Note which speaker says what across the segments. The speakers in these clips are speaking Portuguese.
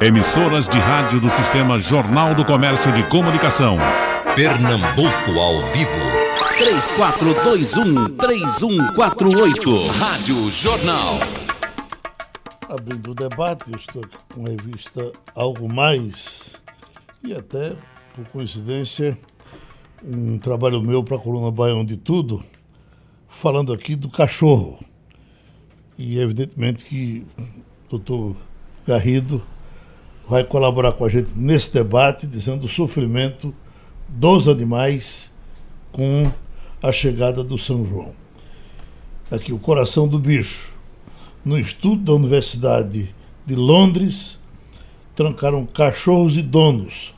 Speaker 1: Emissoras de rádio do Sistema Jornal do Comércio de Comunicação.
Speaker 2: Pernambuco ao vivo.
Speaker 3: 3421-3148. Rádio Jornal.
Speaker 4: Abrindo o debate, estou aqui com a revista Algo Mais e até, por coincidência, um trabalho meu para a coluna Baião de Tudo, falando aqui do cachorro. E evidentemente que o doutor Garrido vai colaborar com a gente nesse debate, dizendo o sofrimento dos animais com a chegada do São João. Aqui, o coração do bicho. No estudo da Universidade de Londres, trancaram cachorros e donos.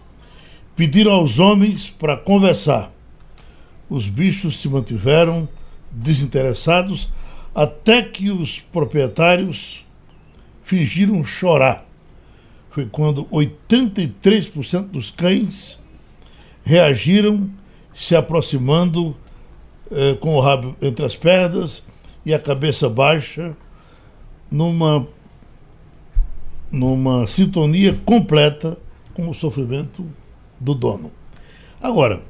Speaker 4: Pediram aos homens para conversar. Os bichos se mantiveram desinteressados até que os proprietários fingiram chorar foi quando 83% dos cães reagiram se aproximando eh, com o rabo entre as pernas e a cabeça baixa, numa, numa sintonia completa com o sofrimento do dono. Agora,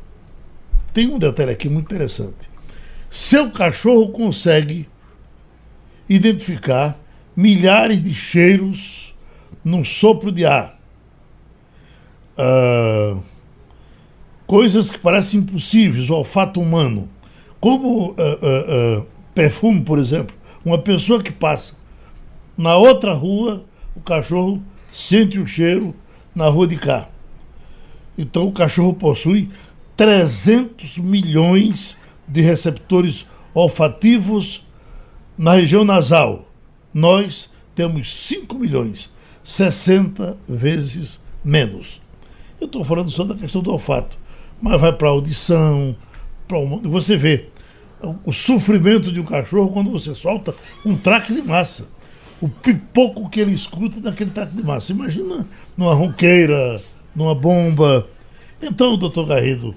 Speaker 4: tem um detalhe aqui muito interessante. Seu cachorro consegue identificar milhares de cheiros num sopro de ar. Uh, coisas que parecem impossíveis, o olfato humano. Como uh, uh, perfume, por exemplo. Uma pessoa que passa na outra rua, o cachorro sente o cheiro na rua de cá. Então o cachorro possui 300 milhões de receptores olfativos na região nasal. Nós temos 5 milhões. 60 vezes menos. Eu estou falando só da questão do olfato, mas vai para a audição, para o... você vê o sofrimento de um cachorro quando você solta um traque de massa. O pipoco que ele escuta daquele traque de massa. Imagina numa ronqueira, numa bomba. Então, doutor Garrido,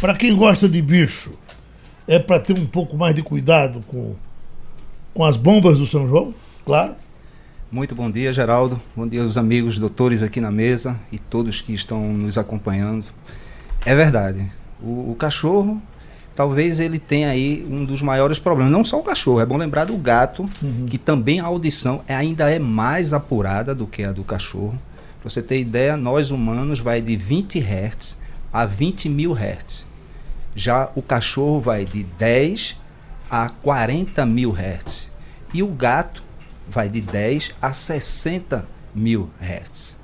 Speaker 4: para quem gosta de bicho, é para ter um pouco mais de cuidado com, com as bombas do São João, claro.
Speaker 5: Muito bom dia, Geraldo. Bom dia aos amigos doutores aqui na mesa e todos que estão nos acompanhando. É verdade. O, o, cachorro, talvez ele tenha aí um dos maiores problemas. Não só o cachorro, é bom lembrar do gato, uhum. que também a audição é, ainda é mais apurada do que a do cachorro. Para você ter ideia, nós humanos vai de 20 Hz a 20 mil Hz. Já o cachorro vai de 10 a 40 mil Hz. E o gato vai de 10 a 60 mil hertz.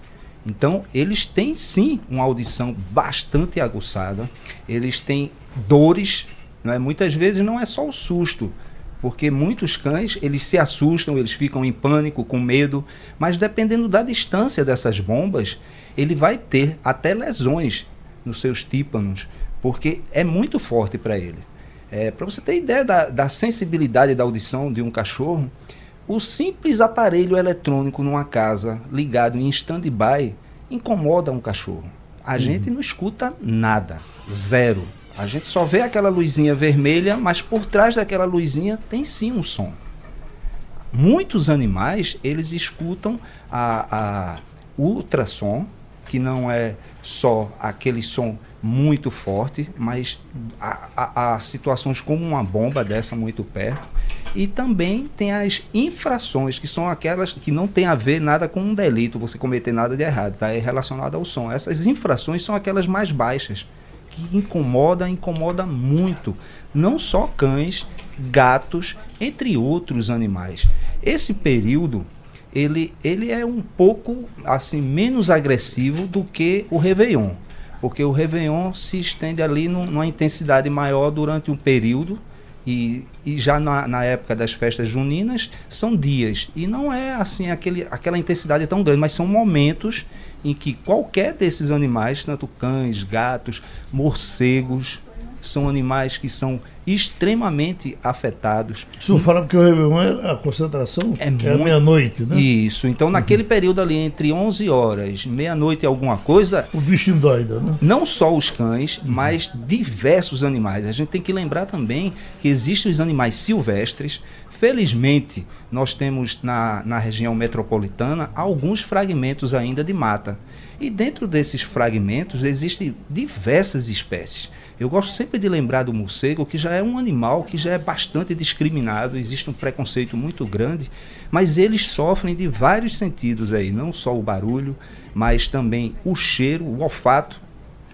Speaker 5: Então, eles têm sim uma audição bastante aguçada, eles têm dores, não é? muitas vezes não é só o susto, porque muitos cães eles se assustam, eles ficam em pânico, com medo, mas dependendo da distância dessas bombas, ele vai ter até lesões nos seus tímpanos, porque é muito forte para ele. É, para você ter ideia da, da sensibilidade da audição de um cachorro, o simples aparelho eletrônico numa casa ligado em stand-by incomoda um cachorro. A uhum. gente não escuta nada, zero. A gente só vê aquela luzinha vermelha, mas por trás daquela luzinha tem sim um som. Muitos animais, eles escutam a, a ultrassom, que não é só aquele som muito forte, mas há situações como uma bomba dessa muito perto e também tem as infrações, que são aquelas que não tem a ver nada com um delito, você cometer nada de errado, tá? É relacionado ao som. Essas infrações são aquelas mais baixas, que incomoda, incomoda muito. Não só cães, gatos, entre outros animais. Esse período, ele, ele é um pouco assim menos agressivo do que o Réveillon. Porque o Réveillon se estende ali numa intensidade maior durante um período, e, e já na, na, época das festas juninas são dias. E não é assim aquele, aquela intensidade tão grande, mas são momentos em que qualquer desses animais, tanto cães, gatos, morcegos, são animais que são extremamente afetados.
Speaker 4: O senhor fala que o Réveillon é a concentração é, é meia-noite, né?
Speaker 5: Isso. Então, uhum. naquele período ali, entre 11 horas, meia-noite e alguma coisa...
Speaker 4: O bicho endoida, né?
Speaker 5: Não só os cães, uhum. mas diversos animais. A gente tem que lembrar também que existem os animais silvestres, Felizmente, nós temos na, na região metropolitana alguns fragmentos ainda de mata. E dentro desses fragmentos existem diversas espécies. Eu gosto sempre de lembrar do morcego, que já é um animal que já é bastante discriminado, existe um preconceito muito grande, mas eles sofrem de vários sentidos aí, não só o barulho, mas também o cheiro, o olfato.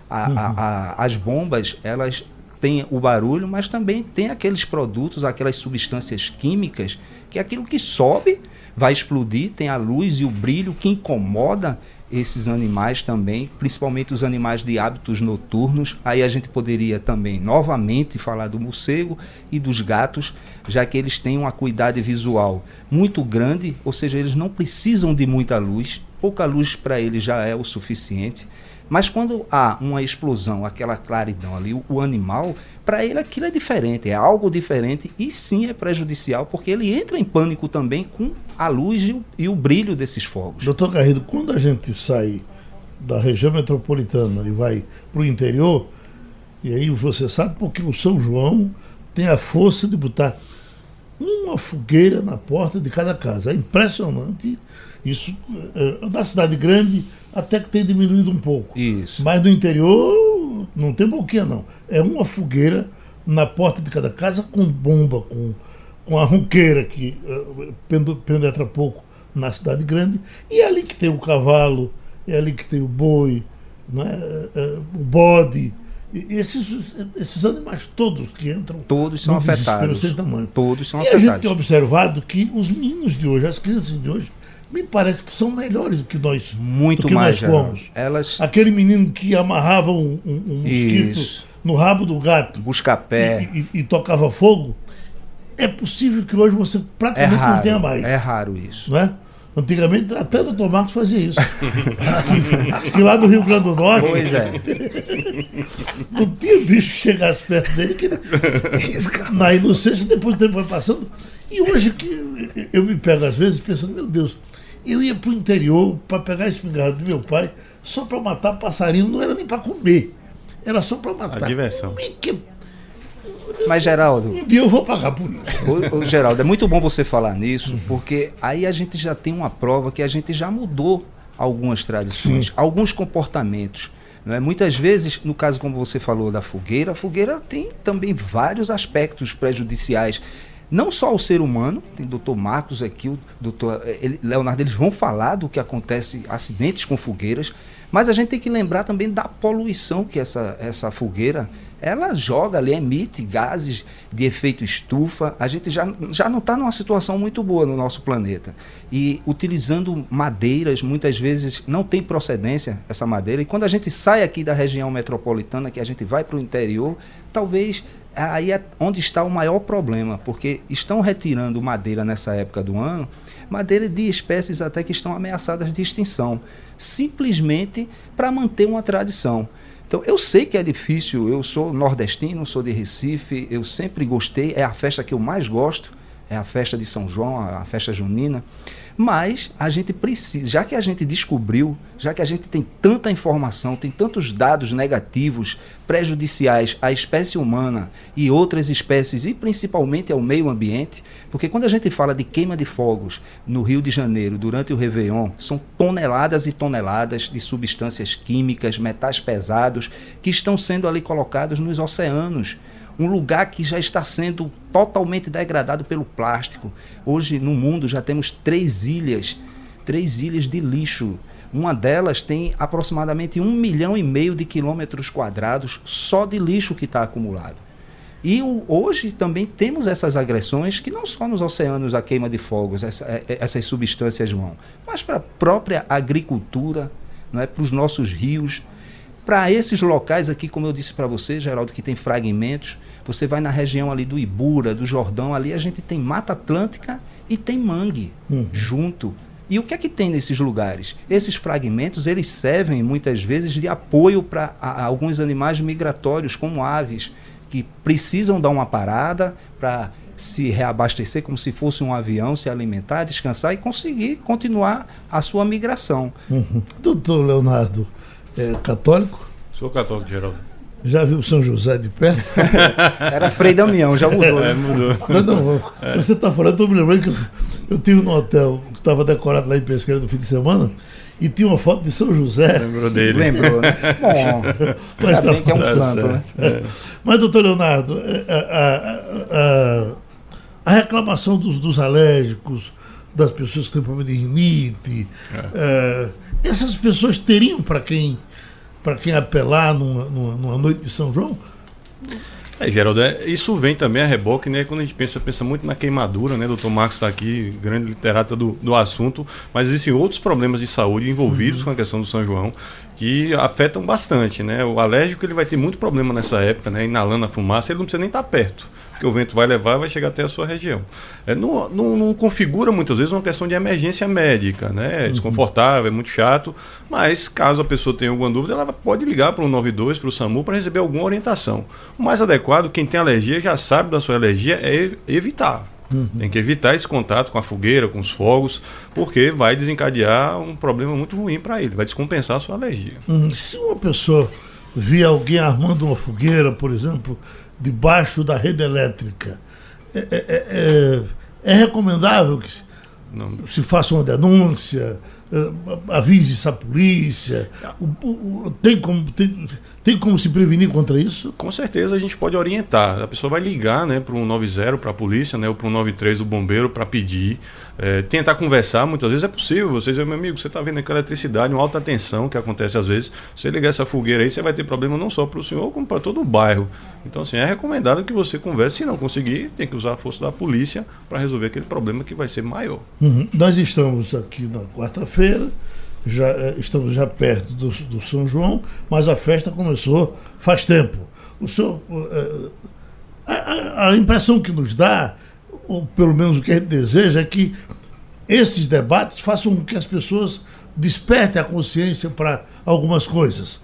Speaker 5: A, uhum. a, a, as bombas, elas têm o barulho, mas também tem aqueles produtos, aquelas substâncias químicas, que é aquilo que sobe vai explodir, tem a luz e o brilho que incomoda esses animais também, principalmente os animais de hábitos noturnos. Aí a gente poderia também novamente falar do morcego e dos gatos, já que eles têm uma acuidade visual muito grande, ou seja, eles não precisam de muita luz, pouca luz para eles já é o suficiente. Mas quando há uma explosão, aquela claridão ali, o, o animal, para ele aquilo é diferente, é algo diferente e sim é prejudicial, porque ele entra em pânico também com a luz e o, e o brilho desses fogos.
Speaker 4: Doutor Garrido, quando a gente sai da região metropolitana e vai para o interior, e aí você sabe porque o São João tem a força de botar uma fogueira na porta de cada casa. É impressionante isso. É, na cidade grande até que tem diminuído um pouco.
Speaker 5: Isso.
Speaker 4: Mas no interior não tem boquinha não. É uma fogueira na porta de cada casa com bomba, com, com a ronqueira que uh, penetra pouco na cidade grande. E é ali que tem o cavalo, é ali que tem o boi, não é? Uh, o bode. Esses, esses animais todos que entram.
Speaker 5: Todos são afetados.
Speaker 4: Sem tamanho.
Speaker 5: Todos são
Speaker 4: e
Speaker 5: afetados.
Speaker 4: a gente tem observado que os meninos de hoje, as crianças de hoje, me parece que são melhores do que nós,
Speaker 5: Muito
Speaker 4: do que
Speaker 5: mais,
Speaker 4: nós fomos.
Speaker 5: Elas...
Speaker 4: Aquele menino que amarrava um, um, um mosquito
Speaker 5: Isso.
Speaker 4: no rabo do gato
Speaker 5: Busca-pé.
Speaker 4: e, e, e tocava fogo, é possível que hoje você
Speaker 5: É
Speaker 4: praticamente não
Speaker 5: raro.
Speaker 4: tenha mais.
Speaker 5: É raro isso.
Speaker 4: Não é? Antigamente até o doutor Marcos fazia isso. Acho que lá no Rio Grande do Norte
Speaker 5: Pois é.
Speaker 4: não tinha bicho que chegasse perto dele que na inocência depois o tempo vai passando. E hoje que eu me pego às vezes pensando, meu Deus, eu ia para o interior para pegar a espingarda do meu pai só para matar passarinho, não era nem para comer. Era só para matar.
Speaker 6: A diversão.
Speaker 4: Como é que-
Speaker 5: Mas, Geraldo,
Speaker 4: Um dia eu vou pagar por isso.
Speaker 5: Ô, ô, Geraldo, é muito bom você falar nisso, porque aí a gente já tem uma prova que a gente já mudou algumas tradições,
Speaker 4: Sim.
Speaker 5: alguns comportamentos. Não é? Muitas vezes, no caso como você falou da fogueira, a fogueira tem também vários aspectos prejudiciais. Não só ao ser humano, tem o doutor Marcos aqui, o doutor eh, Leonardo, eles vão falar do que acontece, acidentes com fogueiras, mas a gente tem que lembrar também da poluição que essa, essa fogueira ela joga ali, emite gases de efeito estufa. A gente já, já não está numa situação muito boa no nosso planeta. E utilizando madeiras, muitas vezes não tem procedência essa madeira. E quando a gente sai aqui da região metropolitana, que a gente vai para o interior, talvez aí é onde está o maior problema, porque estão retirando madeira nessa época do ano, madeira de espécies até que estão ameaçadas de extinção, simplesmente para manter uma tradição. Então, eu sei que é difícil, eu sou nordestino, sou de Recife, eu sempre gostei, é a festa que eu mais gosto, é a festa de São João, a festa junina. Mas a gente precisa, já que a gente descobriu, já que a gente tem tanta informação, tem tantos dados negativos, prejudiciais à espécie humana e outras espécies, e principalmente ao meio ambiente, porque quando a gente fala de queima de fogos no Rio de Janeiro durante o Réveillon, são toneladas e toneladas de substâncias químicas, metais pesados, que estão sendo ali colocados nos oceanos um lugar que já está sendo totalmente degradado pelo plástico. Hoje no mundo já temos três ilhas, três ilhas de lixo. Uma delas tem aproximadamente um milhão e meio de quilômetros quadrados só de lixo que está acumulado. E o- hoje também temos essas agressões que não só nos oceanos a queima de fogos, essa- é- é- essas substâncias vão, mas para a própria agricultura, não é? para os nossos rios, para esses locais aqui, como eu disse para você, Geraldo, que tem fragmentos, você vai na região ali do Ibura, do Jordão, ali a gente tem Mata Atlântica e tem mangue junto. E o que é que tem nesses lugares? Esses fragmentos, eles servem muitas vezes de apoio para alguns animais migratórios, como aves, que precisam dar uma parada para se reabastecer como se fosse um avião, se alimentar, descansar e conseguir continuar a sua migração.
Speaker 4: Uhum. Doutor Leonardo, é católico?
Speaker 6: Sou católico, Geraldo.
Speaker 4: Já viu São José de perto?
Speaker 5: Era Frei Damião, já mudou. É, mudou.
Speaker 4: Não, não, é. você está falando, estou me lembrando que eu, eu tive num hotel que estava decorado lá em Pesqueira no fim de semana e tinha uma foto de São José.
Speaker 5: Lembrou dele. Lembrou, né? Bom, mas tá, que é um santo, né? É.
Speaker 4: Mas, doutor Leonardo, a, a, a, a reclamação dos, dos, alérgicos, das pessoas que têm problema de rinite, é. essas pessoas teriam para quem para quem apelar numa, numa, numa, noite de São João?
Speaker 6: É, Geraldo, é, isso vem também a reboque, né? Quando a gente pensa, pensa muito na queimadura, né? O doutor Marcos está aqui, grande literata do, do assunto, mas existem outros problemas de saúde envolvidos uhum. com a questão do São João que afetam bastante, né? O alérgico ele vai ter muito problema nessa época, né? Inalando a fumaça, ele não precisa nem estar tá perto porque o vento vai levar e vai chegar até a sua região. É, não, não, não, configura muitas vezes uma questão de emergência médica, né? É uhum. desconfortável, é muito chato, mas caso a pessoa tenha alguma dúvida, ela pode ligar para o 92, para o SAMU, para receber alguma orientação. O mais adequado, quem tem alergia já sabe da sua alergia, é evitar. Uhum. Tem que evitar esse contato com a fogueira, com os fogos, porque vai desencadear um problema muito ruim para ele, vai descompensar a sua alergia.
Speaker 4: Uhum. Se uma pessoa vê alguém armando uma fogueira, por exemplo, debaixo da rede elétrica. É, é, é, é recomendável que Não. se faça uma denúncia, eh, avise a polícia. O, o, tem, como, tem, tem como se prevenir contra isso?
Speaker 6: Com certeza a gente pode orientar. A pessoa vai ligar né, para o 90 para a polícia, né, ou para o 93 do bombeiro para pedir. É, tentar conversar, muitas vezes é possível. Você diz, meu amigo, você está vendo aquela eletricidade, uma alta tensão que acontece às vezes. Você ligar essa fogueira aí, você vai ter problema não só para o senhor, como para todo o bairro. Então, assim, é recomendado que você converse. Se não conseguir, tem que usar a força da polícia para resolver aquele problema que vai ser maior.
Speaker 4: Uhum. Nós estamos aqui na quarta-feira já, eh, estamos já perto do, do, São João, mas a festa começou faz tempo. O senhor, eh, a, a, impressão que nos dá, ou pelo menos o que a gente deseja, é que esses debates façam com que as pessoas despertem a consciência para algumas coisas.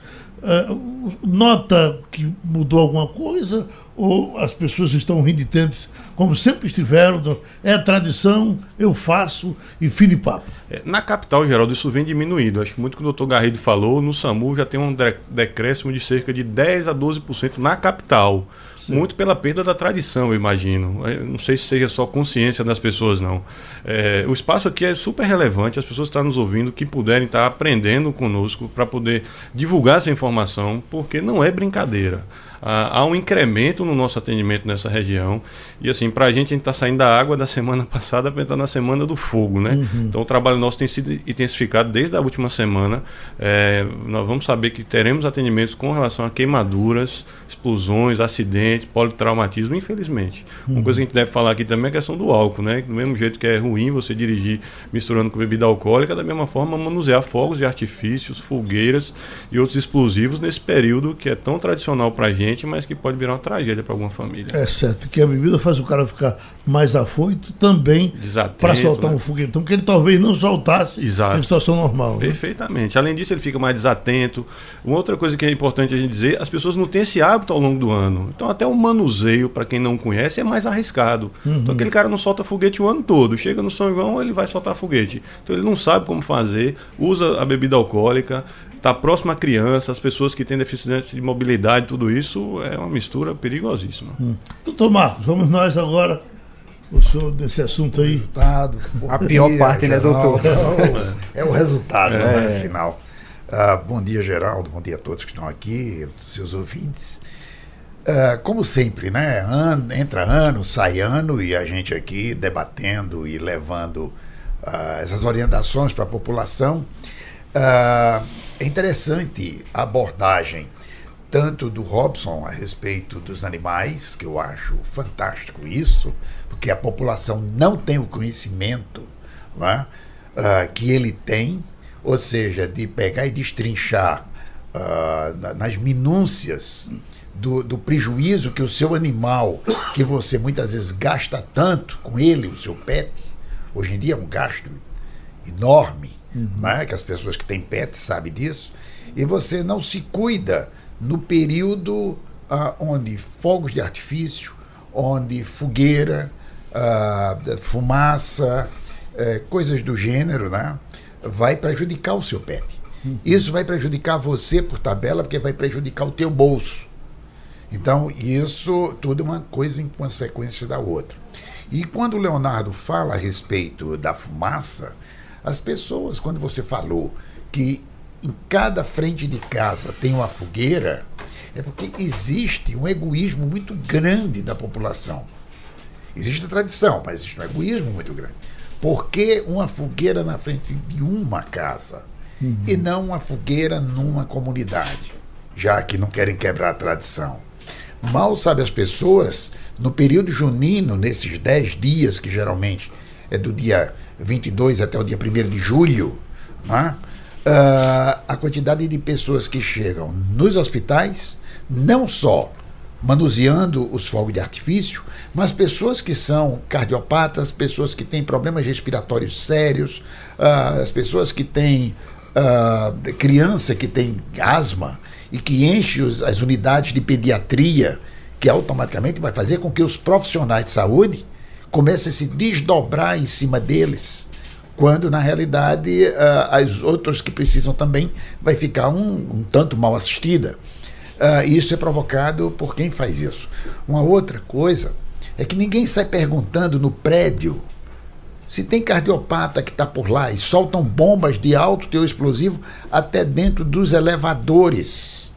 Speaker 4: Nota que mudou alguma coisa ou as pessoas estão renitentes como sempre estiveram? É tradição, eu faço e fim de papo.
Speaker 6: É, na capital, Geraldo, isso vem diminuído. Acho que muito que o doutor Garrido falou, no SAMU já tem um decréscimo de cerca de 10 a 12% na capital. Sim. Muito pela perda da tradição, eu imagino. Eu não sei se seja só consciência das pessoas, não. É, o espaço aqui é super relevante, as pessoas estão nos ouvindo, que puderem estar aprendendo conosco para poder divulgar essa informação, porque não é brincadeira há um incremento no nosso atendimento nessa região. E assim, para a gente, a gente está saindo da água da semana passada para entrar na semana do fogo, né? Uhum. Então o trabalho nosso tem sido intensificado desde a última semana. É, nós vamos saber que teremos atendimentos com relação a queimaduras, explosões, acidentes, politraumatismo, infelizmente. Uhum. Uma coisa que a gente deve falar aqui também é a questão do álcool, né? Do mesmo jeito que é ruim você dirigir misturando com bebida alcoólica, da mesma forma manusear fogos de artifícios, fogueiras e outros explosivos nesse período que é tão tradicional para a gente, mas que pode virar uma tragédia para alguma família.
Speaker 4: É certo, que a bebida faz o cara ficar mais afoito também para soltar né? um foguetão que ele talvez não soltasse Exato. em situação normal.
Speaker 6: Né? Perfeitamente. Né? Além disso, ele fica mais desatento. Uma outra coisa que é importante a gente dizer, as pessoas não têm esse hábito ao longo do ano. Então até o manuseio, para quem não conhece, é mais arriscado. Uhum. Então aquele cara não solta foguete o ano todo. Chega no São João, ele vai soltar foguete. Então ele não sabe como fazer, usa a bebida alcoólica, está próximo à criança, as pessoas que têm deficiência de mobilidade, tudo isso é uma mistura perigosíssima. Hum.
Speaker 4: Doutor Marcos, vamos nós agora o senhor desse assunto aí.
Speaker 5: Resultado. A pior parte, né, doutor?
Speaker 7: É o, é o resultado, é. né, final. Uh, bom dia, Geraldo. Bom dia a todos que estão aqui, seus ouvintes. Uh, como sempre, né? Ano, entra ano, sai ano e a gente aqui debatendo e levando uh, essas orientações para a população. É interessante a abordagem tanto do Robson a respeito dos animais, que eu acho fantástico isso, porque a população não tem o conhecimento né, uh, que ele tem, ou seja, de pegar e destrinchar uh, nas minúcias do, do, prejuízo que o seu animal, que você muitas vezes gasta tanto com ele, o seu pet, hoje em dia é um gasto enorme, uhum. né, que as pessoas que têm pet sabem disso, e você não se cuida no período ah, onde fogos de artifício, onde fogueira, ah, fumaça, eh, coisas do gênero, né, vai prejudicar o seu pet. Uhum. Isso vai prejudicar você por tabela, porque vai prejudicar o teu bolso. Então, isso tudo é uma coisa em consequência da outra. E quando o Leonardo fala a respeito da fumaça, as pessoas, quando você falou que em cada frente de casa tem uma fogueira, é porque existe um egoísmo muito grande da população. Existe a tradição, mas existe um egoísmo muito grande. Por que uma fogueira na frente de uma casa uhum. e não uma fogueira numa comunidade? Já que não querem quebrar a tradição. Mal sabe as pessoas, no período junino, nesses 10 dias, que geralmente é do dia 22 até o dia 1 de julho, né? uh, a quantidade de pessoas que chegam nos hospitais, não só manuseando os fogos de artifício, mas pessoas que são cardiopatas, pessoas que têm problemas respiratórios sérios, uh, as pessoas que têm uh, criança que tem asma e que enche os, as unidades de pediatria, que automaticamente vai fazer com que os profissionais de saúde comecem a se desdobrar em cima deles quando na realidade uh, as outras que precisam também vai ficar um, um tanto mal assistida. Uh, isso é provocado por quem faz isso. Uma outra coisa é que ninguém sai perguntando no prédio se tem cardiopata que está por lá e soltam bombas de alto teor explosivo até dentro dos elevadores.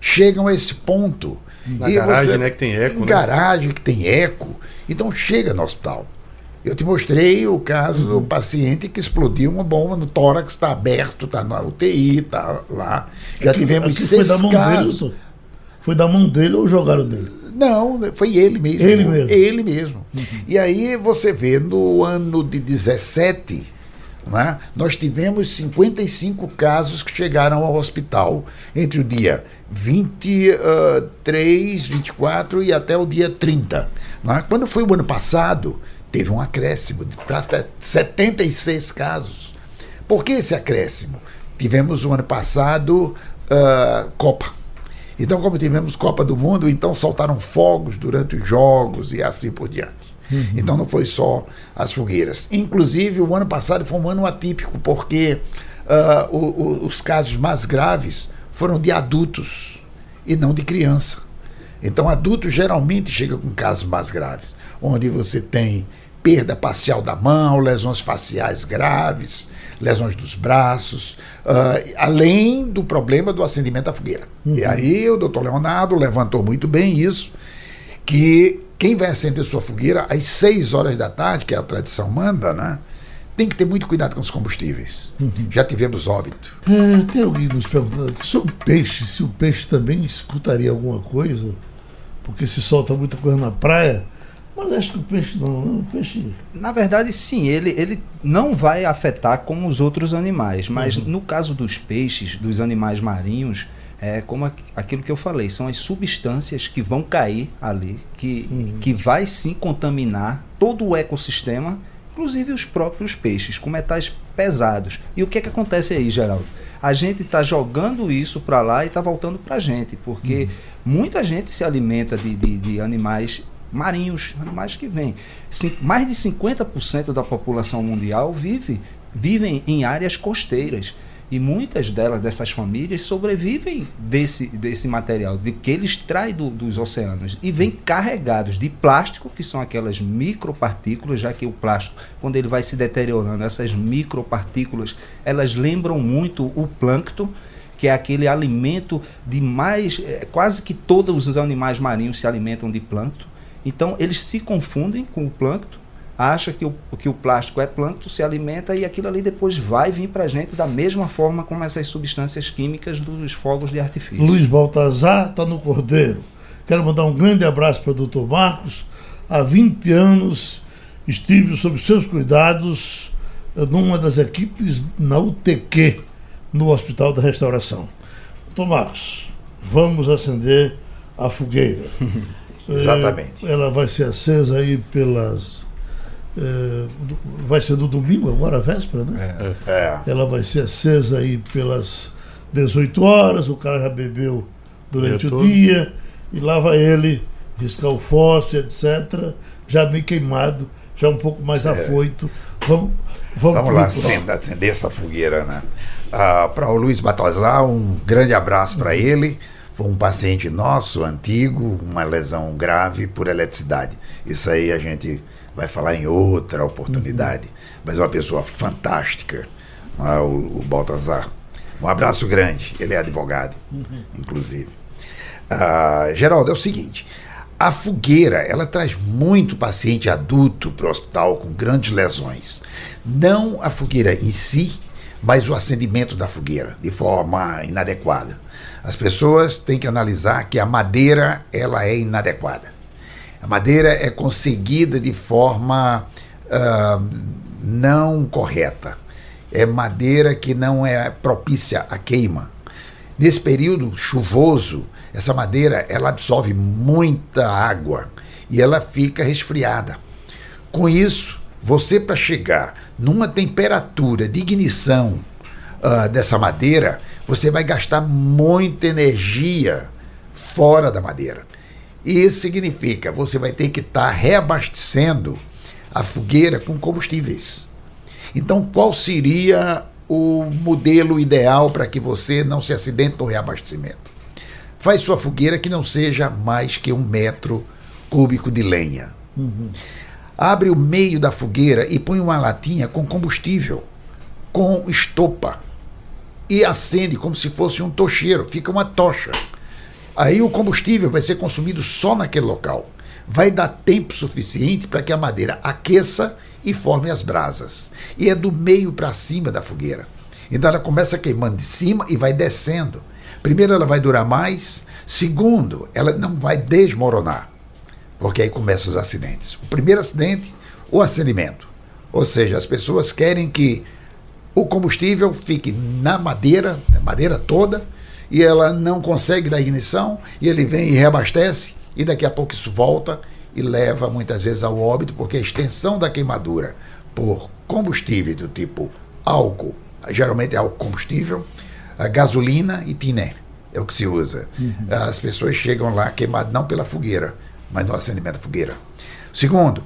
Speaker 7: Chegam a esse ponto.
Speaker 6: Na e garagem, você, né, que tem eco. Em
Speaker 7: né? garagem que tem eco. Então chega no hospital. Eu te mostrei o caso uhum. do paciente que explodiu uma bomba no tórax, está aberto, está na UTI, está lá. Já aqui, tivemos aqui seis foi casos.
Speaker 4: Dele, foi da mão dele ou jogaram dele?
Speaker 7: Não, foi ele mesmo.
Speaker 4: Ele mesmo.
Speaker 7: Ele mesmo. Uhum. E aí você vê no ano de 17, né, nós tivemos 55 casos que chegaram ao hospital entre o dia 23, 24 e até o dia 30. Né? Quando foi o ano passado, teve um acréscimo para 76 casos. Por que esse acréscimo? Tivemos o ano passado uh, Copa. Então, como tivemos Copa do Mundo, então soltaram fogos durante os jogos e assim por diante. Uhum. Então não foi só as fogueiras. Inclusive, o ano passado foi um ano atípico, porque uh, o, o, os casos mais graves foram de adultos e não de criança. Então, adultos geralmente chegam com casos mais graves, onde você tem perda parcial da mão, lesões faciais graves, lesões dos braços, uh, além do problema do acendimento da fogueira. Uhum. E aí o doutor Leonardo levantou muito bem isso, que quem vai acender sua fogueira às 6 horas da tarde, que é a tradição manda, né? Tem que ter muito cuidado com os combustíveis. Uhum. Já tivemos óbito.
Speaker 4: É, tem alguém nos perguntando aqui sobre o peixe, se o peixe também escutaria alguma coisa, porque se solta muita coisa na praia mas acho que o peixe não, não, o peixe.
Speaker 5: Na verdade, sim, ele, ele não vai afetar como os outros animais. Mas uhum. no caso dos peixes, dos animais marinhos, é como aquilo que eu falei, são as substâncias que vão cair ali, que, uhum. que vai sim contaminar todo o ecossistema, inclusive os próprios peixes, com metais pesados. E o que é que acontece aí, Geraldo? A gente está jogando isso para lá e está voltando para a gente, porque uhum. muita gente se alimenta de, de, de animais marinhos, animais que vêm. Mais de 50% da população mundial vive vivem em áreas costeiras. E muitas delas, dessas famílias, sobrevivem desse, desse material, de que eles traem do, dos oceanos. E vêm carregados de plástico, que são aquelas micropartículas, já que o plástico, quando ele vai se deteriorando, essas micropartículas, elas lembram muito o plâncton, que é aquele alimento de mais. É, quase que todos os animais marinhos se alimentam de plâncton. Então eles se confundem com o plâncton, acha que o, que o plástico é plâncton, se alimenta e aquilo ali depois vai vir para a gente da mesma forma como essas substâncias químicas dos fogos de artifício.
Speaker 4: Luiz Baltazar está no Cordeiro. Quero mandar um grande abraço para o doutor Marcos. Há 20 anos estive sob seus cuidados eh, numa das equipes na UTQ, no Hospital da Restauração. Doutor Marcos, vamos acender a fogueira.
Speaker 7: Exatamente.
Speaker 4: É, ela vai ser acesa aí pelas. É, vai ser no domingo, agora a véspera, né?
Speaker 7: É. é.
Speaker 4: Ela vai ser acesa aí pelas 18 horas, o cara já bebeu durante o dia, e lá vai ele riscar o fósforo, etc. Já meio queimado, já um pouco mais é. afoito. Vamos,
Speaker 7: vamos, vamos lá acender, acender essa fogueira, né? Ah, para o Luiz Batozar, um grande abraço para ele foi um paciente nosso, antigo, uma lesão grave por eletricidade. Isso aí a gente vai falar em outra oportunidade. Uhum. Mas é uma pessoa fantástica, é? o, o Baltazar. Um abraço grande, ele é advogado, uhum. inclusive. Ah, Geraldo, é o seguinte: a fogueira ela traz muito paciente adulto para o hospital com grandes lesões. Não a fogueira em si, mas o acendimento da fogueira de forma inadequada. As pessoas têm que analisar que a madeira ela é inadequada. A madeira é conseguida de forma uh, não correta é madeira que não é propícia à queima. Nesse período chuvoso, essa madeira ela absorve muita água e ela fica resfriada. Com isso, você para chegar numa temperatura de ignição uh, dessa madeira, você vai gastar muita energia fora da madeira. E isso significa você vai ter que estar tá reabastecendo a fogueira com combustíveis. Então, qual seria o modelo ideal para que você não se acidente no reabastecimento? Faz sua fogueira que não seja mais que um metro cúbico de lenha. Uhum. Abre o meio da fogueira e põe uma latinha com combustível, com estopa, e acende como se fosse um tocheiro, fica uma tocha. Aí o combustível vai ser consumido só naquele local. Vai dar tempo suficiente para que a madeira aqueça e forme as brasas. E é do meio para cima da fogueira. Então ela começa queimando de cima e vai descendo. Primeiro, ela vai durar mais. Segundo, ela não vai desmoronar. Porque aí começam os acidentes. O primeiro acidente, o acendimento. Ou seja, as pessoas querem que o combustível fique na madeira, na madeira toda, e ela não consegue dar ignição, e ele vem e reabastece, e daqui a pouco isso volta e leva muitas vezes ao óbito, porque a extensão da queimadura por combustível do tipo álcool, geralmente é álcool combustível, a gasolina e tiné é o que se usa. Uhum. As pessoas chegam lá queimadas não pela fogueira, mas no acendimento da fogueira. Segundo,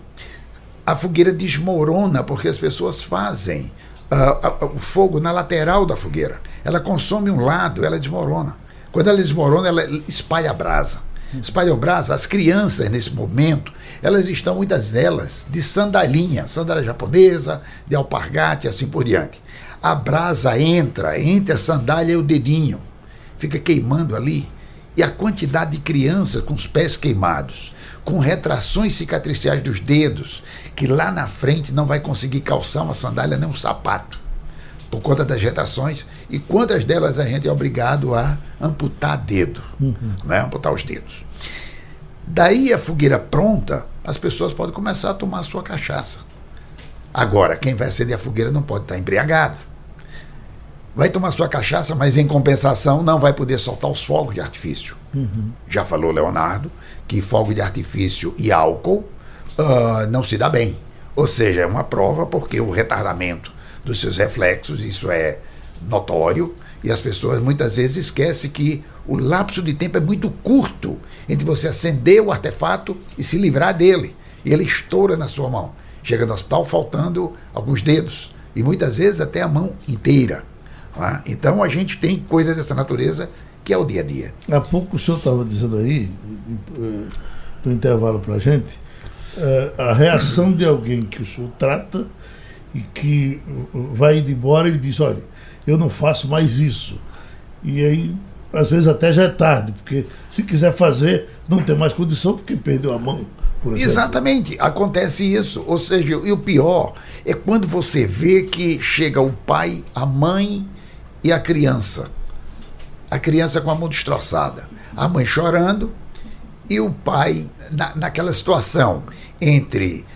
Speaker 7: a fogueira desmorona porque as pessoas fazem uh, uh, o fogo na lateral da fogueira. Ela consome um lado, ela desmorona. Quando ela desmorona, ela espalha a brasa. Espalhou brasa, as crianças nesse momento, elas estão, muitas delas, de sandalinha, sandália japonesa, de alpargate assim por diante. A brasa entra entre a sandália e o dedinho, fica queimando ali. E a quantidade de crianças com os pés queimados, com retrações cicatriciais dos dedos, que lá na frente não vai conseguir calçar uma sandália nem um sapato por conta das retrações, e quantas delas a gente é obrigado a amputar dedo, uhum. né? amputar os dedos. Daí a fogueira pronta, as pessoas podem começar a tomar a sua cachaça. Agora, quem vai acender a fogueira não pode estar embriagado. Vai tomar sua cachaça, mas em compensação não vai poder soltar os fogos de artifício. Uhum. Já falou Leonardo que fogo de artifício e álcool uh, não se dá bem. Ou seja, é uma prova porque o retardamento dos seus reflexos, isso é notório, e as pessoas muitas vezes esquecem que o lapso de tempo é muito curto entre você acender o artefato e se livrar dele. E ele estoura na sua mão. Chega no hospital faltando alguns dedos, e muitas vezes até a mão inteira. É? Então a gente tem coisa dessa natureza que é o dia a dia.
Speaker 4: Há pouco o senhor estava dizendo aí, no intervalo para a gente, eh, a reação de alguém que o senhor trata e que vai indo embora e diz, olha, eu não faço mais isso. E aí, às vezes até já é tarde, porque se quiser fazer, não tem mais condição, porque perdeu a mão.
Speaker 7: Exatamente, acontece isso. Ou seja, e o pior é quando você vê que chega o pai, a mãe e a criança. A criança com a mão destroçada, a mãe chorando e o pai na, naquela situação entre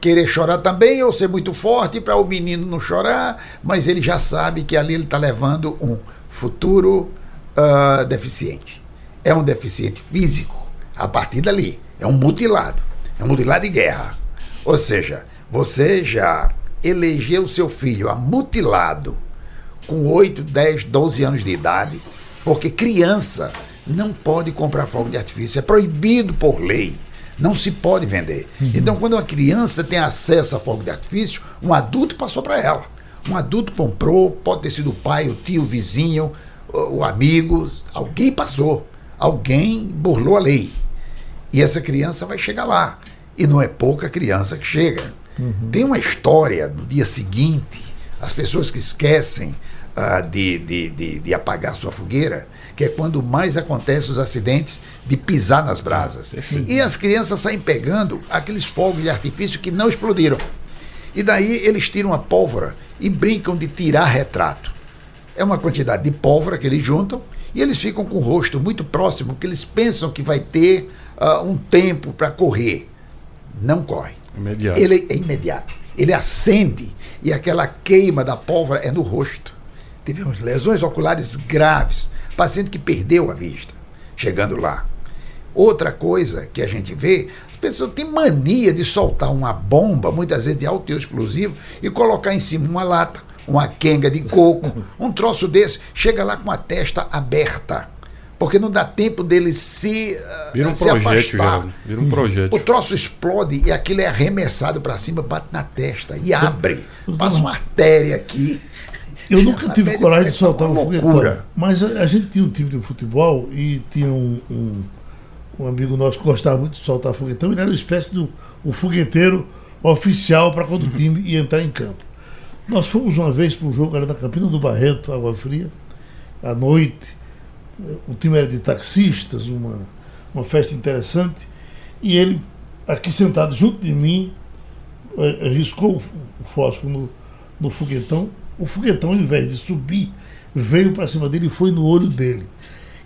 Speaker 7: querer chorar também ou ser muito forte para o menino não chorar, mas ele já sabe que ali ele está levando um futuro uh, deficiente. É um deficiente físico a partir dali. É um mutilado. É um mutilado de guerra. Ou seja, você já elegeu seu filho a mutilado com 8, 10, 12 anos de idade, porque criança não pode comprar fogo de artifício. É proibido por lei. Não se pode vender. Uhum. Então, quando uma criança tem acesso a fogo de artifício, um adulto passou para ela. Um adulto comprou, pode ter sido o pai, o tio, o vizinho, o, o amigo, alguém passou, alguém burlou a lei. E essa criança vai chegar lá. E não é pouca criança que chega. Uhum. Tem uma história no dia seguinte, as pessoas que esquecem uh, de, de, de, de, apagar sua fogueira, que é quando mais acontecem os acidentes de pisar nas brasas. E as crianças saem pegando aqueles fogos de artifício que não explodiram. E daí eles tiram a pólvora e brincam de tirar retrato. É uma quantidade de pólvora que eles juntam e eles ficam com o rosto muito próximo, que eles pensam que vai ter uh, um tempo para correr. Não corre.
Speaker 6: Imediato.
Speaker 7: Ele é imediato. Ele acende e aquela queima da pólvora é no rosto. Tivemos lesões oculares graves, paciente que perdeu a vista chegando lá. Outra coisa que a gente vê, as pessoas têm mania de soltar uma bomba, muitas vezes de alto explosivo, e colocar em cima uma lata, uma quenga de coco, um troço desse, chega lá com a testa aberta porque não dá tempo dele se,
Speaker 6: uh, Vira um se projétil, afastar. Vira um projeto.
Speaker 7: O troço explode e aquilo é arremessado para cima, bate na testa e abre. Passa uma artéria aqui.
Speaker 4: Eu nunca tive coragem de soltar um foguetão. Mas a, a, gente tinha um time de futebol e tinha um, um, um, amigo nosso que gostava muito de soltar foguetão. Ele era uma espécie de um fogueteiro oficial para quando o time ia entrar em campo. Nós fomos uma vez para um jogo, era na Campina do Barreto, Água Fria, à noite o time era de taxistas, uma, uma festa interessante, e ele, aqui sentado junto de mim, eh, riscou o fósforo no, no foguetão. O foguetão, ao invés de subir, veio para cima dele e foi no olho dele.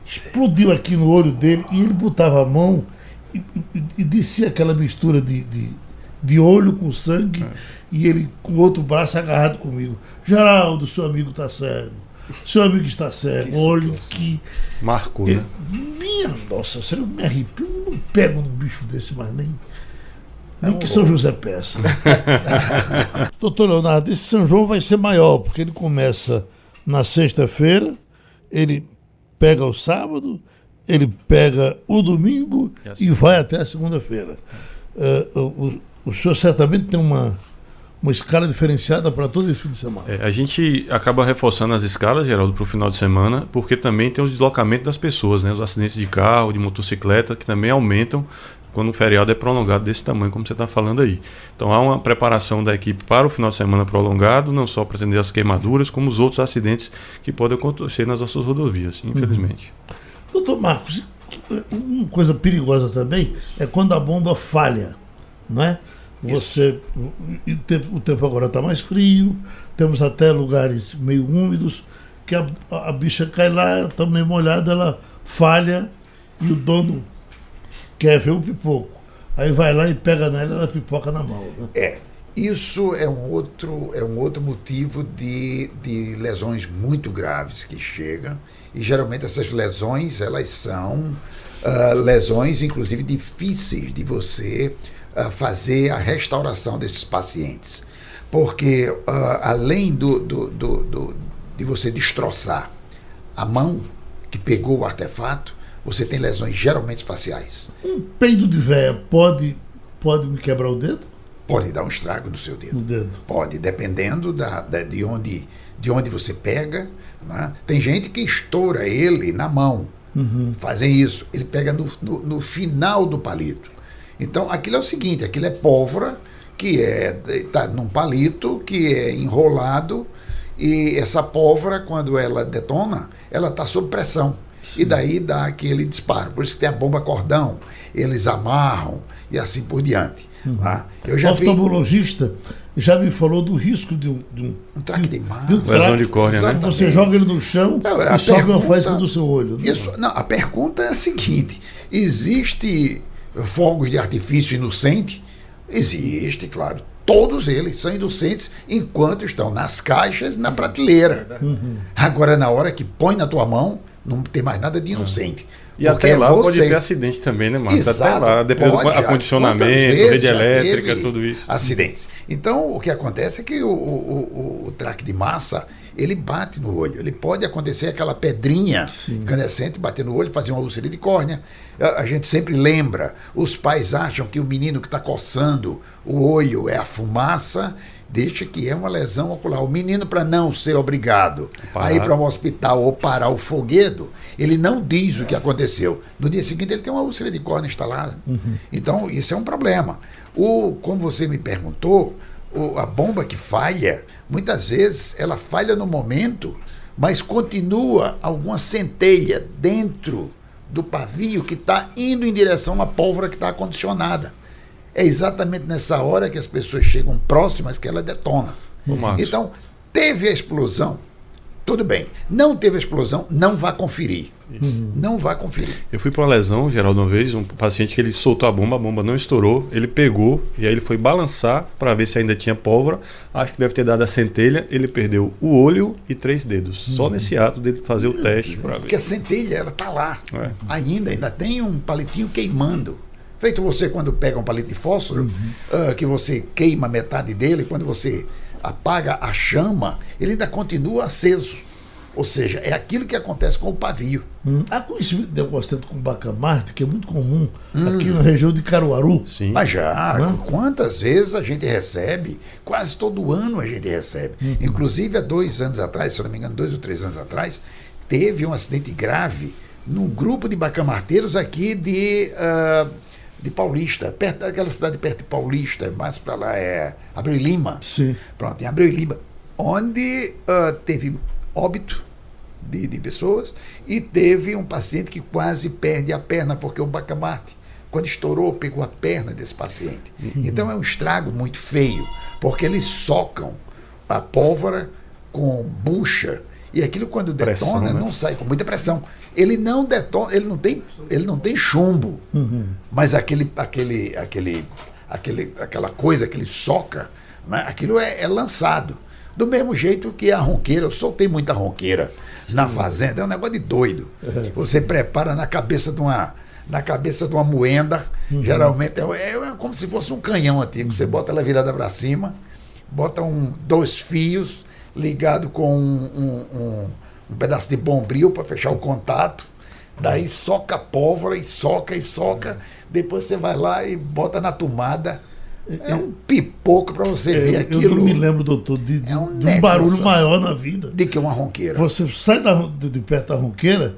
Speaker 4: Explodiu aqui no olho dele e ele botava a mão e, e, e descia aquela mistura de, de, de olho com sangue é. e ele com o outro braço agarrado comigo. Geraldo, seu amigo está cego. Seu amigo está cego, olhe que.
Speaker 6: Marcou, né?
Speaker 4: Minha nossa, eu me arrepio, eu não pego num bicho desse mais nem. Nem que São José peça. Doutor Leonardo, esse São João vai ser maior, porque ele começa na sexta-feira, ele pega o sábado, ele pega o domingo e vai até a segunda-feira. Uh, o, o senhor certamente tem uma uma escala diferenciada para todo esse fim de semana.
Speaker 6: É, a gente acaba reforçando as escalas, Geraldo, para o final de semana, porque também tem os deslocamentos das pessoas, né? os acidentes de carro, de motocicleta, que também aumentam quando o feriado é prolongado desse tamanho, como você está falando aí. Então há uma preparação da equipe para o final de semana prolongado, não só para atender as queimaduras, como os outros acidentes que podem acontecer nas nossas rodovias, infelizmente.
Speaker 4: Uhum. Doutor Marcos, uma coisa perigosa também é quando a bomba falha, não é? Você, o tempo, o tempo agora está mais frio, temos até lugares meio úmidos, que a, a bicha cai lá, está meio molhada, ela falha e o dono quer ver o pipoco. Aí vai lá e pega nela e ela pipoca na mão. Né?
Speaker 7: É. Isso é um outro, é um outro motivo de, de lesões muito graves que chegam. E geralmente essas lesões, elas são uh, lesões, inclusive, difíceis de você fazer a restauração desses pacientes. Porque, uh, além do, do, do, do, de você destroçar a mão que pegou o artefato, você tem lesões geralmente faciais.
Speaker 4: Um peido de véia pode, pode me quebrar o dedo?
Speaker 7: Pode dar um estrago no seu dedo.
Speaker 4: No dedo.
Speaker 7: Pode, dependendo da, da, de, onde, de onde você pega. Né? Tem gente que estoura ele na mão. Uhum. Fazem isso. Ele pega no, no, no final do palito. Então, aquilo é o seguinte: aquilo é pólvora, que é tá num palito, que é enrolado, e essa pólvora, quando ela detona, ela está sob pressão. E daí dá aquele disparo. Por isso que tem a bomba cordão, eles amarram e assim por diante.
Speaker 4: Uhum. Tá? Eu já o oftalmologista vi... já me falou do risco de um, de um,
Speaker 7: um traque de imagem.
Speaker 6: De um traque, de córnea, né?
Speaker 4: Você joga ele no chão não, e sobe uma faísca do seu olho.
Speaker 7: Não? Isso, não, a pergunta é a seguinte: existe fogos de artifício inocente? Existe, claro. Todos eles são inocentes enquanto estão nas caixas na prateleira. Uhum. Agora, na hora que põe na tua mão, não tem mais nada de inocente.
Speaker 6: E até é lá você... pode ter acidente também, né, Marcos? Exato, até lá, dependendo do acondicionamento, rede elétrica, tudo isso.
Speaker 7: Acidentes. Então, o que acontece é que o, o, o, o traque de massa ele bate no olho. Ele pode acontecer aquela pedrinha Sim. incandescente bater no olho, fazer uma úlcera de córnea. A, a, gente sempre lembra, os pais acham que o menino que está coçando o olho é a fumaça deixa que é uma lesão ocular. O menino, para não ser obrigado
Speaker 6: Parar.
Speaker 7: a ir para um hospital ou parar o foguedo, ele não diz o que aconteceu. No dia seguinte, ele tem uma úlcera de córnea instalada. Então, isso é um problema. O, como você me perguntou, o- a bomba que falha, muitas vezes ela falha no momento, mas continua alguma centelha dentro do pavio que está indo em direção à pólvora que está acondicionada. É exatamente nessa hora que as pessoas chegam próximas que ela detona. Então, teve a explosão, tudo bem. Não teve a explosão, não vá conferir. Não vá conferir.
Speaker 6: Eu fui para uma lesão, Geraldo, uma vez, um paciente que ele soltou a bomba, a bomba não estourou, ele pegou e aí ele foi balançar para ver se ainda tinha pólvora. Acho que deve ter dado a centelha, ele perdeu o olho e três dedos. Só nesse ato dele fazer o teste para
Speaker 7: Porque a
Speaker 6: ver.
Speaker 7: centelha, ela está lá.
Speaker 6: É.
Speaker 7: Ainda, ainda tem um palitinho queimando. Feito você quando pega um palito de fósforo, ah, que você queima metade dele, quando você apaga a chama, ele ainda continua aceso. Ou seja, é aquilo que acontece com o pavio.
Speaker 4: Hum. Há conhecimento de negociante com bacamarte, que é muito comum aqui na região de Caruaru.
Speaker 6: Sim.
Speaker 7: Mas já,
Speaker 4: Hum.
Speaker 7: quantas vezes a gente recebe? Quase todo ano a gente recebe.
Speaker 4: Uhum.
Speaker 7: Inclusive, há dois anos atrás, se eu não me engano, dois ou três anos atrás, teve um acidente grave num grupo de bacamarteiros aqui de, ah, de Paulista, perto daquela cidade perto de Paulista, mais para lá é Abreu e Lima.
Speaker 4: Sim.
Speaker 7: Pronto, em Abreu e Lima, onde ah, teve óbito de, de pessoas e teve um paciente que quase perde a perna, porque o bacamarte, quando estourou, pegou a perna desse paciente. Então é um estrago muito feio, porque eles socam a pólvora com bucha. E aquilo quando
Speaker 6: Pressão,
Speaker 7: detona,
Speaker 6: né?
Speaker 7: não sai com muita pressão. Ele não detona, ele não tem, ele não tem chumbo. Mas aquele, aquele, aquele, aquele, aquela coisa que ele soca, né, aquilo é, é lançado. Do mesmo jeito que a ronqueira, eu soltei muita ronqueira na fazenda, é um negócio de doido. Você prepara na cabeça de uma, na cabeça de uma moenda, geralmente é, é- é como se fosse um canhão antigo. Você bota ela virada para cima, bota um, dois fios ligado com um, um- um- um pedaço de bombril para fechar o contato. Daí soca a pólvora e soca e soca. Depois você vai lá e bota na tomada. É um pipoco para você ver
Speaker 4: É, eu
Speaker 7: aquilo.
Speaker 4: não me lembro, doutor, de, de-
Speaker 7: É um
Speaker 4: de um barulho maior na vida.
Speaker 7: De que uma ronqueira.
Speaker 4: Você sai da, de, de perto da ronqueira,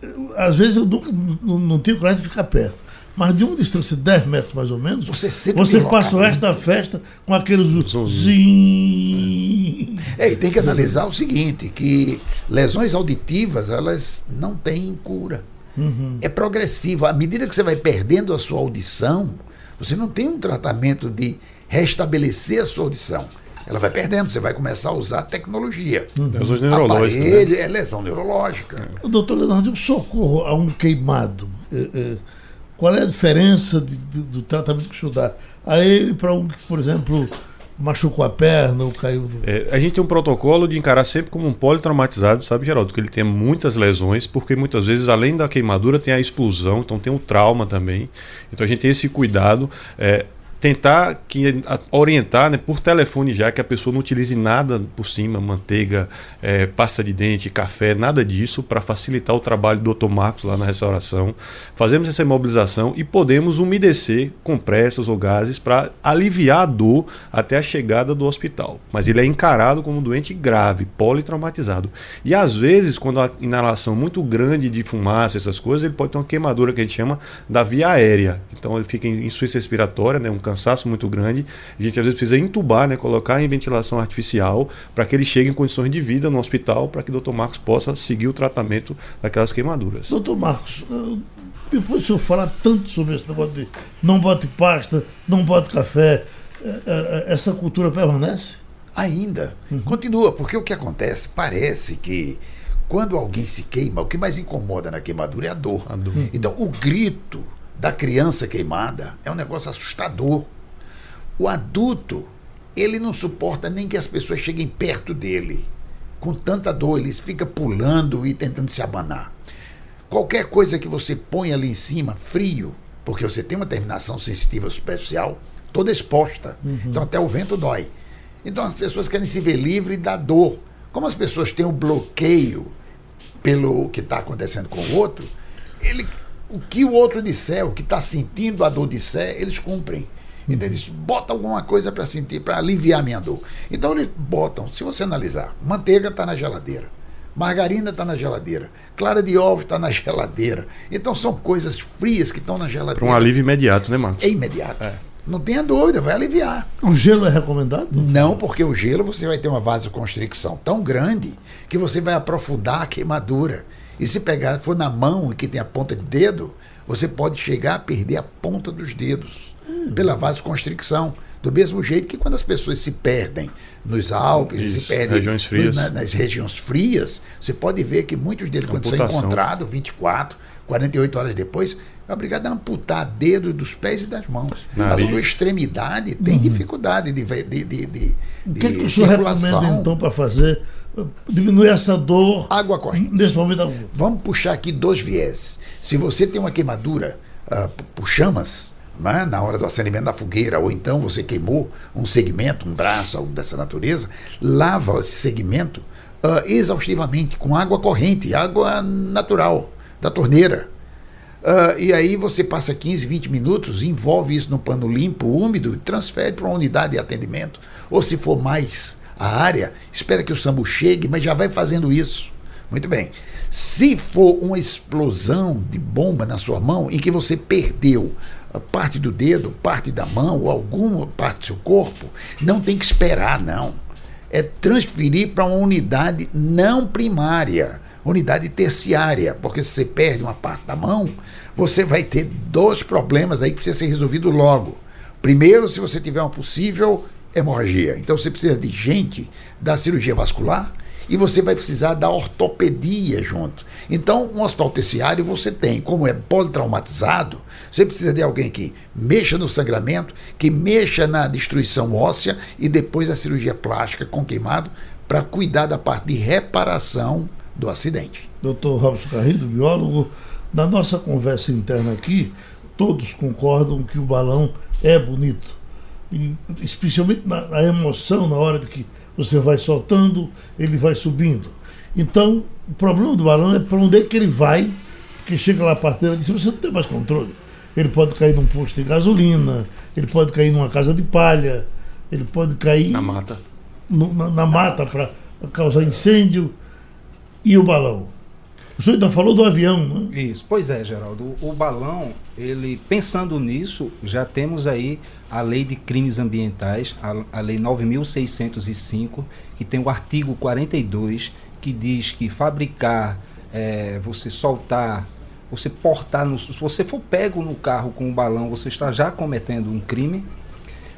Speaker 4: eu- às vezes eu nunca, não, não tenho coragem de ficar perto. Mas de uma distância de 10 metros mais ou menos,
Speaker 7: Você sempre
Speaker 4: você passa o
Speaker 7: local.
Speaker 4: resto da festa com aquele
Speaker 6: Zumbi.
Speaker 4: zin.
Speaker 7: É, e tem que analisar o seguinte, que lesões auditivas, elas não têm cura. É progressivo. À medida que você vai perdendo a sua audição, você não tem um tratamento de restabelecer a sua audição. Ela vai perdendo, você vai começar a usar tecnologia.
Speaker 6: Lesões neurológicas. né?
Speaker 7: Aparelho, é lesão neurológica.
Speaker 4: Doutor Leonardo, o socorro a um queimado, é, é, qual é a diferença de- de- do tratamento que o senhor dá a ele para um que, por exemplo, machucou a perna ou caiu do.
Speaker 6: É, a gente tem um protocolo de encarar sempre como um politraumatizado, sabe, Geraldo? Que ele tem muitas lesões, porque muitas vezes, além da queimadura, tem a explosão, então tem o trauma também. Então a gente tem esse cuidado. é, tentar que, orientar né, por telefone já que a pessoa não utilize nada por cima, manteiga, é, pasta de dente, café, nada disso, para facilitar o trabalho do Dr. Marcos lá na restauração. Fazemos essa imobilização e podemos umedecer compressas ou gases para aliviar a dor até a chegada do hospital. Mas ele é encarado como um doente grave, politraumatizado. E às vezes, quando a inalação muito grande de fumaça, essas coisas, ele pode ter uma queimadura que a gente chama da via aérea. Então ele fica em insuficiência respiratória, né, um cansaço muito grande. A gente às vezes precisa entubar, né, colocar em ventilação artificial para que ele chegue em condições de vida no hospital, para que o Dr. Marcos possa seguir o tratamento daquelas queimaduras.
Speaker 4: Doutor Marcos, eh, depois do senhor falar tanto sobre esse negócio de não bote pasta, não bote café, eh, eh, essa cultura permanece?
Speaker 7: Ainda. Continua, porque o que acontece? Parece que quando alguém se queima, o que mais incomoda na queimadura é a dor.
Speaker 6: A dor.
Speaker 7: Então, o grito da criança queimada é um negócio assustador. O adulto, ele não suporta nem que as pessoas cheguem perto dele. Com tanta dor, ele fica pulando e tentando se abanar. Qualquer coisa que você põe ali em cima, frio, porque você tem uma terminação sensitiva superficial, toda exposta. Então até o vento dói. Então as pessoas querem se ver livre da dor. Como as pessoas têm o bloqueio pelo que está acontecendo com o outro, ele, o que o outro disser, o que está sentindo a dor disser, eles cumprem. Então eles botam alguma coisa para sentir, para aliviar a minha dor. Então eles botam, se você analisar, manteiga está na geladeira. Margarina está na geladeira. Clara de ovo está na geladeira. Então são coisas frias que estão na geladeira.
Speaker 6: Para um alívio imediato, né, Marcos?
Speaker 7: É imediato. Não tenha dúvida, vai aliviar.
Speaker 4: O gelo é recomendado?
Speaker 7: Não, porque o gelo você vai ter uma vasoconstricção tão grande que você vai aprofundar a queimadura. E se pegar, for na mão e que tem a ponta de dedo, você pode chegar a perder a ponta dos dedos pela vasoconstricção. Do mesmo jeito que quando as pessoas se perdem nos Alpes,
Speaker 6: Isso,
Speaker 7: se perdem
Speaker 6: regiões frias.
Speaker 7: na- nas regiões frias, você pode ver que muitos deles, quando são
Speaker 6: Amputação.
Speaker 7: encontrados, 24, 48 horas depois, é obrigado a amputar dedos dos pés e das mãos.
Speaker 6: Nariz.
Speaker 7: A sua extremidade tem dificuldade de, de, de, de,
Speaker 4: O que, é
Speaker 7: de
Speaker 4: que o senhor
Speaker 7: circulação.
Speaker 4: recomenda então para fazer diminuir essa dor
Speaker 7: Água corrente.
Speaker 4: nesse momento?
Speaker 7: Vamos puxar aqui dois viés. Se você tem uma queimadura p- por chamas, né, na hora do acendimento da fogueira, ou então você queimou um segmento, um braço, algo dessa natureza, lava esse segmento ah, exaustivamente com água corrente, água natural, da torneira. Ah, e aí você passa 15, 20 minutos, envolve isso no pano limpo, úmido, e transfere para uma unidade de atendimento. Ou se for mais a área, espera que o SAMU chegue, mas já vai fazendo isso. Muito bem. Se for uma explosão de bomba na sua mão em que você perdeu parte do dedo, parte da mão ou alguma parte do seu corpo, não tem que esperar, não. É transferir para uma unidade não primária, unidade terciária, porque se você perde uma parte da mão, você vai ter dois problemas aí que precisa ser resolvido logo. Primeiro, se você tiver uma possível hemorragia, então você precisa de gente da cirurgia vascular e você vai precisar da ortopedia junto. Então, um hospital terciário você tem, como é politraumatizado, você precisa de alguém que mexa no sangramento, que mexa na destruição óssea e depois a cirurgia plástica com queimado para cuidar da parte de reparação do acidente.
Speaker 4: Dr. Robson Carrilho, biólogo, na nossa conversa interna aqui, todos concordam que o balão é bonito. E, especialmente na, na emoção, na hora de que você vai soltando, ele vai subindo. Então, o problema do balão é para onde é que ele vai, porque chega lá a parteira e diz, você não tem mais controle. Ele pode cair num posto de gasolina, ele pode cair numa casa de palha, ele pode cair
Speaker 6: Na mata.
Speaker 4: no- na, na mata para causar incêndio. E o balão? O senhor ainda falou do avião, né?
Speaker 5: Isso, pois é, Geraldo. O, o balão, ele pensando nisso, já temos aí a lei de crimes ambientais, a, a lei 9.605, que tem o artigo 42, que diz que fabricar, eh, você soltar, você portar, no, se você for pego no carro com um balão, você está já cometendo um crime.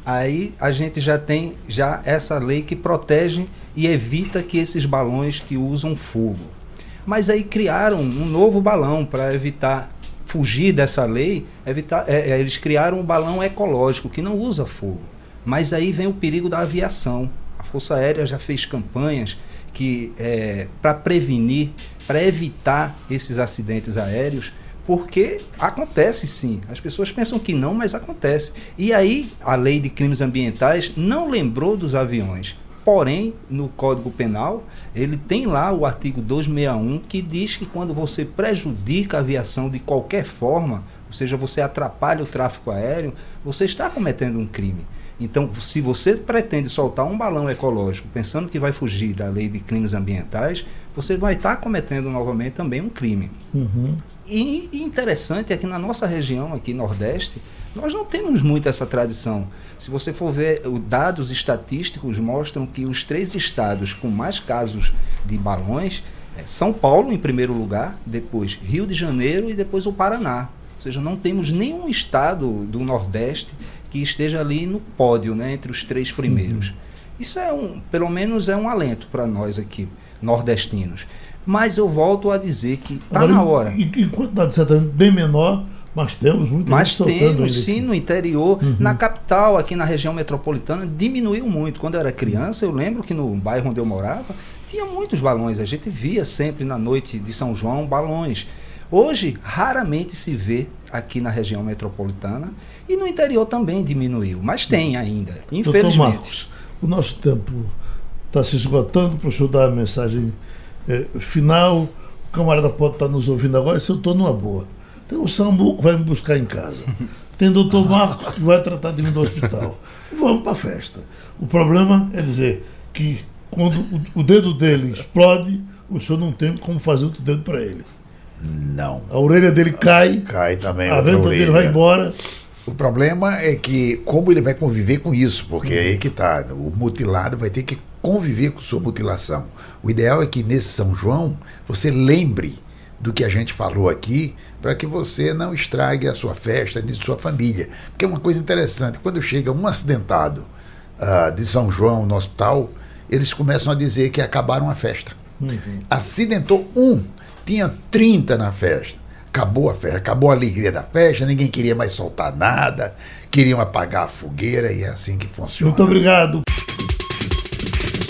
Speaker 5: Aí a gente já tem já essa lei que protege e evita que esses balões que usam fogo. Mas aí criaram um novo balão para evitar fugir dessa lei, evitar, é, é, eles criaram um balão ecológico que não usa fogo. Mas aí vem o perigo da aviação. A Força Aérea já fez campanhas que é, para prevenir, para evitar esses acidentes aéreos, porque acontece sim. As pessoas pensam que não, mas acontece. E aí a lei de crimes ambientais não lembrou dos aviões. Porém, no Código Penal, ele tem lá o artigo 261 que diz que quando você prejudica a aviação de qualquer forma, ou seja, você atrapalha o tráfego aéreo, você está cometendo um crime. Então, se você pretende soltar um balão ecológico pensando que vai fugir da lei de crimes ambientais, você vai estar cometendo novamente também um crime.
Speaker 4: Uhum.
Speaker 5: E, e interessante é que na nossa região aqui Nordeste, nós não temos muito essa tradição. Se você for ver, os dados estatísticos mostram que os três estados com mais casos de balões é São Paulo em primeiro lugar, depois Rio de Janeiro e depois o Paraná. Ou seja, não temos nenhum estado do Nordeste que esteja ali no pódio, né, entre os três primeiros. Isso é um, pelo menos é um alento para nós aqui, nordestinos. Mas eu volto a dizer que está na hora.
Speaker 4: Em, em quantidade certamente bem menor, mas temos muita
Speaker 5: Mas temos
Speaker 4: ainda
Speaker 5: sim no interior,
Speaker 4: Uhum.
Speaker 5: na capital, aqui na região metropolitana, diminuiu muito. Quando eu era criança, eu lembro que no bairro onde eu morava, tinha muitos balões. A gente via sempre na noite de São João balões. Hoje, raramente se vê aqui na região metropolitana e no interior também diminuiu, mas tem ainda,
Speaker 4: Doutor
Speaker 5: infelizmente.
Speaker 4: Marcos, o nosso tempo está se esgotando para o senhor dar a mensagem eh, final. O camarada pode estar nos ouvindo agora se eu estou numa boa. Tem o Samuco vai me buscar em casa. tem doutor Marcos que vai tratar de mim do hospital. Vamos para a festa. O problema é dizer que quando o, o dedo dele explode, o senhor não tem como fazer outro dedo para ele.
Speaker 7: Não.
Speaker 4: A orelha dele cai,
Speaker 7: Cai também.
Speaker 4: a venta dele vai embora.
Speaker 7: O problema é que como ele vai conviver com isso, porque é aí que tá, o mutilado vai ter que conviver com sua mutilação. O ideal é que nesse São João você lembre do que a gente falou aqui, para que você não estrague a sua festa de sua família. Porque é uma coisa interessante, quando chega um acidentado ah, de São João no hospital, eles começam a dizer que acabaram a festa. Acidentou um, tinha 30 na festa. Acabou a festa, acabou a alegria da festa, ninguém queria mais soltar nada, queriam apagar a fogueira e é assim que funciona.
Speaker 4: Muito obrigado.